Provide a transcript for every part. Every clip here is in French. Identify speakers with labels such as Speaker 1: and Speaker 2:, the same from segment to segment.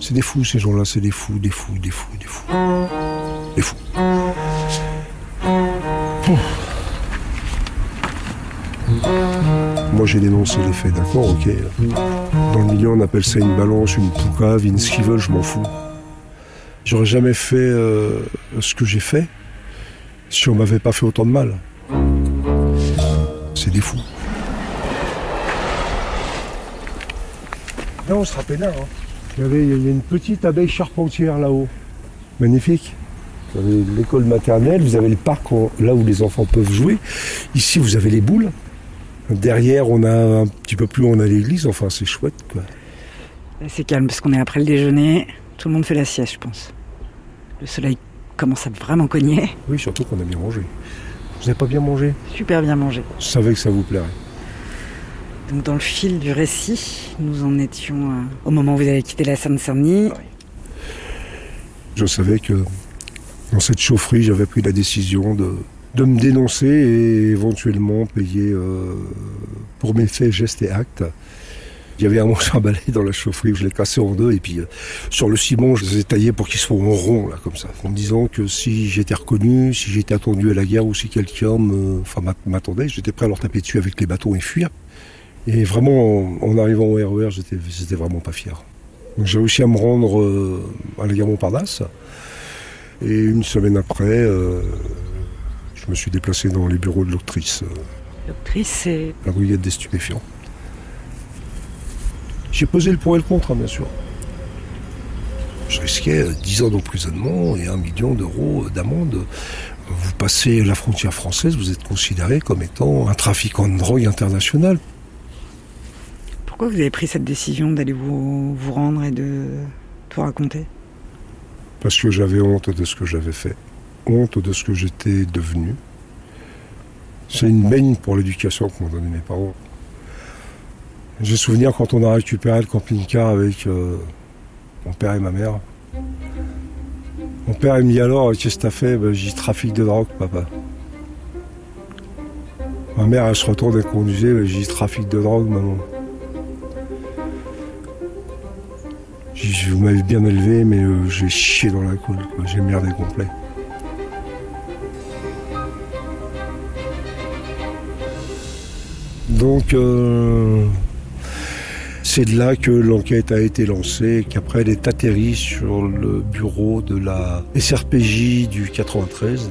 Speaker 1: C'est des fous ces gens-là, c'est des fous, des fous, des fous, des fous. Des fous. Moi j'ai dénoncé les faits, d'accord, ok. Dans le milieu on appelle ça une balance, une poucave, une skivel, je m'en fous. J'aurais jamais fait euh, ce que j'ai fait si on m'avait pas fait autant de mal. C'est des fous. Là on se rappelle là. Hein. Il, y avait, il y a une petite abeille charpentière là-haut. Magnifique. Vous avez l'école maternelle, vous avez le parc là où les enfants peuvent jouer. Ici, vous avez les boules. Derrière, on a un petit peu plus, on a l'église. Enfin, c'est chouette, quoi.
Speaker 2: C'est calme parce qu'on est après le déjeuner. Tout le monde fait la sieste, je pense. Le soleil commence à vraiment cogner.
Speaker 1: Oui, surtout qu'on a bien mangé. Vous n'avez pas bien mangé?
Speaker 2: Super bien mangé.
Speaker 1: Je savais que ça vous plairait.
Speaker 2: Donc, dans le fil du récit, nous en étions euh, au moment où vous avez quitté la Seine-Saint-Denis.
Speaker 1: Je savais que dans cette chaufferie, j'avais pris la décision de, de me dénoncer et éventuellement payer euh, pour mes faits, gestes et actes. Il y avait un manche à dans la chaufferie, je l'ai cassé en deux et puis euh, sur le ciment, je les ai taillés pour qu'ils soient en rond, là, comme ça, en me disant que si j'étais reconnu, si j'étais attendu à la guerre ou si quelqu'un m'attendait, j'étais prêt à leur taper dessus avec les bâtons et fuir. Et vraiment, en, arrivant au RER, j'étais vraiment pas fier. j'ai réussi à me rendre euh, à la gare Montparnasse. Et une semaine après, euh, je me suis déplacé dans les bureaux de l'octrice.
Speaker 2: L'octrice, c'est
Speaker 1: La brigade des stupéfiants. J'ai posé le pour et le contre, hein, bien sûr. Je risquais 10 ans d'emprisonnement et un million d'euros d'amende. Vous passez la frontière française, vous êtes considéré comme étant un trafiquant de drogue international.
Speaker 2: Pourquoi vous avez pris cette décision d'aller vous, vous rendre et de tout raconter?
Speaker 1: Parce que j'avais honte de ce que j'avais fait honte de ce que j'étais devenu. C'est une baigne pour l'éducation que m'ont donné mes parents. J'ai souvenir quand on a récupéré le camping-car avec euh, mon père et ma mère. Mon père il me dit alors qu'est-ce que t'as fait? Ben, J'ai trafic de drogue papa. Ma mère elle se retourne et conduisait, ben, j'ai dit trafic de drogue maman. Vous m'avez bien élevé mais euh, j'ai chié dans la coule, j'ai merdé complet. Donc, euh, c'est de là que l'enquête a été lancée, qu'après elle est atterrie sur le bureau de la SRPJ du 93.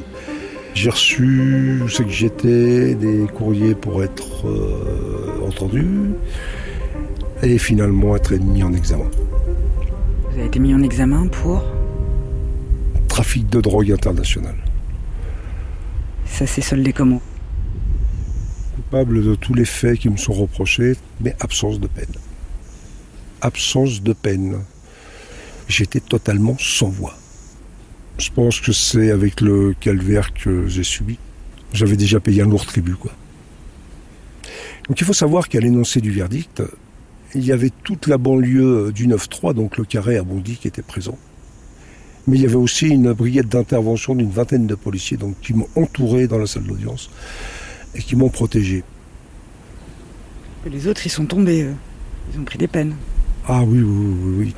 Speaker 1: J'ai reçu, c'est que j'étais, des courriers pour être euh, entendu et finalement être mis en examen.
Speaker 2: Vous avez été mis en examen pour
Speaker 1: Trafic de drogue international.
Speaker 2: Ça s'est soldé comment
Speaker 1: de tous les faits qui me sont reprochés, mais absence de peine. Absence de peine. J'étais totalement sans voix. Je pense que c'est avec le calvaire que j'ai subi. J'avais déjà payé un lourd tribut, quoi. Donc il faut savoir qu'à l'énoncé du verdict, il y avait toute la banlieue du 9-3, donc le carré à Bondy, qui était présent. Mais il y avait aussi une brigade d'intervention d'une vingtaine de policiers donc, qui m'ont entouré dans la salle d'audience et qui m'ont protégé.
Speaker 2: Les autres, ils sont tombés, ils ont pris des peines.
Speaker 1: Ah oui, oui, oui. oui.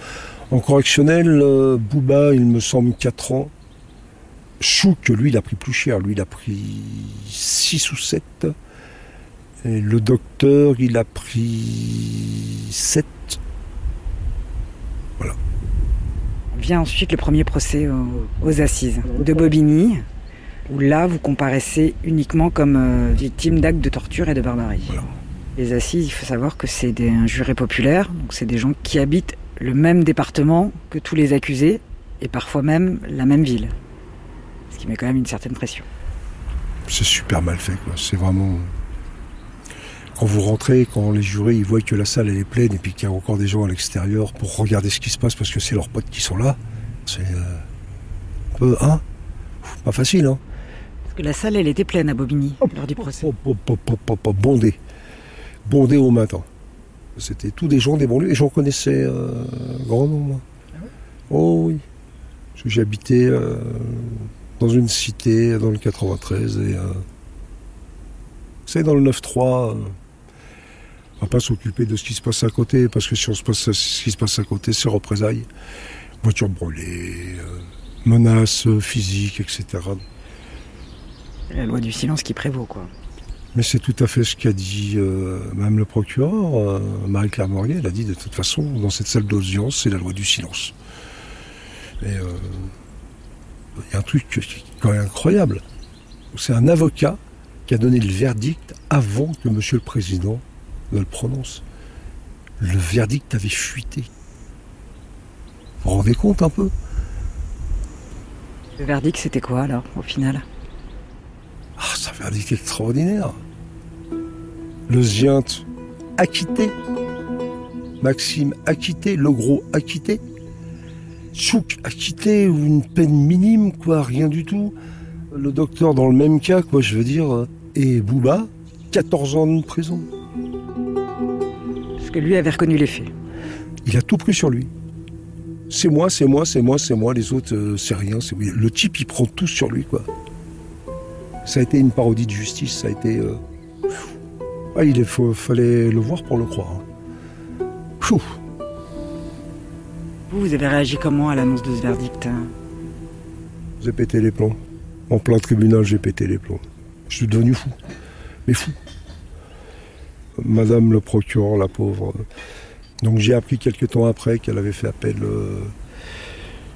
Speaker 1: En correctionnel, euh, Bouba, il me semble 4 ans. Chouk, lui, il a pris plus cher. Lui, il a pris 6 ou 7. Et le docteur, il a pris 7. Voilà.
Speaker 2: Vient ensuite le premier procès aux assises de Bobigny où là, vous comparaissez uniquement comme euh, victime d'actes de torture et de barbarie. Les assises, il faut savoir que c'est un juré populaire, donc c'est des gens qui habitent le même département que tous les accusés, et parfois même la même ville. Ce qui met quand même une certaine pression.
Speaker 1: C'est super mal fait, quoi. C'est vraiment. Quand vous rentrez, quand les jurés ils voient que la salle elle est pleine et puis qu'il y a encore des gens à l'extérieur pour regarder ce qui se passe parce que c'est leurs potes qui sont là, c'est euh, un peu, hein Pas facile, hein
Speaker 2: parce que la salle, elle était pleine à Bobigny lors du procès.
Speaker 1: bondé. Bondé au matin. C'était tous des gens des banlieues et j'en connaissais euh, grand nombre. Ah oh oui. Habité euh, dans une cité dans le 93 et euh, c'est dans le 9-3. Va pas s'occuper de ce qui se passe à côté, parce que si on se passe ce qui se passe à côté, c'est représailles. Voiture brûlée, euh, menaces physiques, etc.
Speaker 2: La loi du silence qui prévaut, quoi.
Speaker 1: Mais c'est tout à fait ce qu'a dit euh, même le procureur, euh, Marie-Claire Morguet. Elle a dit de toute façon, dans cette salle d'audience, c'est la loi du silence. Et il y a un truc qui est quand même incroyable. C'est un avocat qui a donné le verdict avant que Monsieur le Président le prononce. Le verdict avait fuité. Vous vous rendez compte un peu?
Speaker 2: Le verdict, c'était quoi alors, au final?
Speaker 1: Ah, c'est un verdict extraordinaire. Le Zient acquitté. Maxime acquitté. Le Gros acquitté. Chouk acquitté ou une peine minime, quoi, rien du tout. Le docteur dans le même cas, quoi, je veux dire. Et Bouba, 14 ans de prison.
Speaker 2: Que lui avait reconnu les faits.
Speaker 1: Il a tout pris sur lui. C'est moi, c'est moi, c'est moi, c'est moi, les autres, euh, c'est rien. c'est- Le type, il prend tout sur lui, quoi. Ça a été une parodie de justice, ça a été... euh, Ah, il faut- fallait le voir pour le croire. hein. Pfff.
Speaker 2: Vous, vous avez réagi comment à l'annonce de ce verdict hein?
Speaker 1: J'ai pété les plombs. En plein tribunal, j'ai pété les plombs. Je suis devenu fou. Mais fou. Madame le procureur, la pauvre. Donc j'ai appris quelques temps après qu'elle avait fait appel. euh,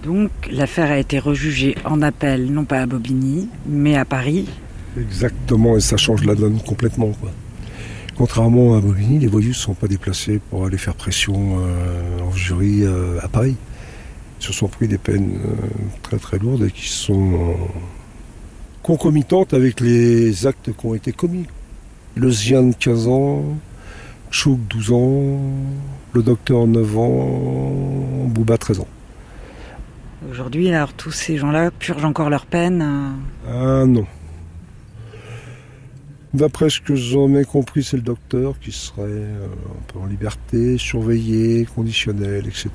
Speaker 2: Donc, l'affaire a été rejugée en appel, non pas à Bobigny, mais à Paris.
Speaker 1: exactement, et ça change la donne complètement. Quoi. Contrairement à Bobigny, les voyous ne sont pas déplacés pour aller faire pression euh, en jury euh, à Paris. Ils se sont pris des peines très très lourdes et qui sont concomitantes avec les actes qui ont été commis. Le Zien de 15 ans, Chouk 12 ans, le docteur 9 ans, Bouba 13 ans.
Speaker 2: Aujourd'hui, alors, tous ces gens-là purgent encore leur peine. euh,
Speaker 1: Ah non. D'après ce que j'en ai compris, c'est le docteur qui serait euh, un peu en liberté, surveillé, conditionnel, etc.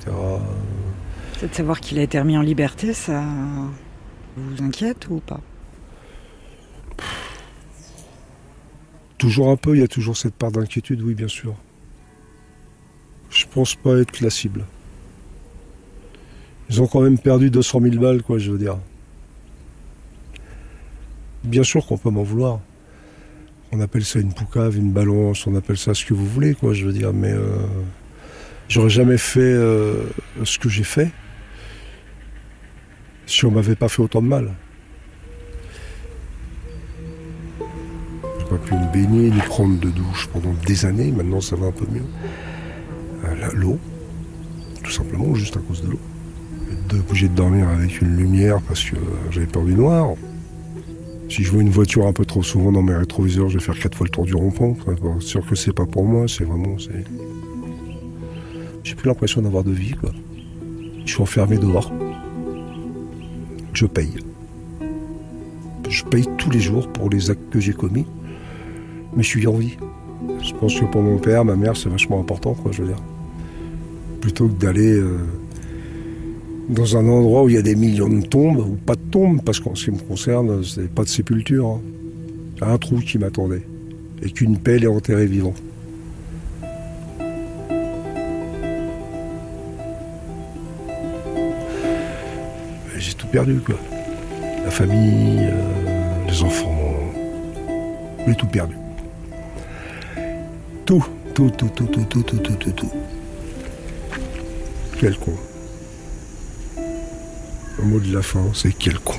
Speaker 2: C'est de savoir qu'il a été remis en liberté, ça vous inquiète ou pas?
Speaker 1: Toujours un peu, il y a toujours cette part d'inquiétude, oui, bien sûr. Je pense pas être la cible. Ils ont quand même perdu 200 000 balles, quoi, je veux dire. Bien sûr qu'on peut m'en vouloir. On appelle ça une poucave, une balance, on appelle ça ce que vous voulez, quoi, je veux dire. Mais euh, j'aurais jamais fait euh, ce que j'ai fait si on m'avait pas fait autant de mal. Pas pu me baigner ni prendre de douche pendant des années. Maintenant, ça va un peu mieux. Euh, L'eau, tout simplement, juste à cause de l'eau. Être obligé de dormir avec une lumière parce que euh, j'avais peur du noir. Si je vois une voiture un peu trop souvent dans mes rétroviseurs, je vais faire quatre fois le tour du rond-point. Enfin, sûr que c'est pas pour moi, c'est vraiment. c'est- J'ai plus l'impression d'avoir de vie. Je suis enfermé dehors. Je paye. Je paye tous les jours pour les actes que j'ai commis, mais je suis en vie. Je pense que pour mon père, ma mère, c'est vachement important, quoi, je veux dire. Plutôt que d'aller euh, dans un endroit où il y a des millions de tombes, ou pas de tombes, parce qu'en ce qui me concerne, c'est pas de sépulture. hein. Un trou qui m'attendait, et qu'une pelle est enterrée vivant. J'ai tout perdu. La famille, euh, les enfants. J'ai tout perdu. Tout, tout, tout, tout, tout, tout, tout, tout, tout, tout. Quel con. Le mot de la fin, c'est quel con.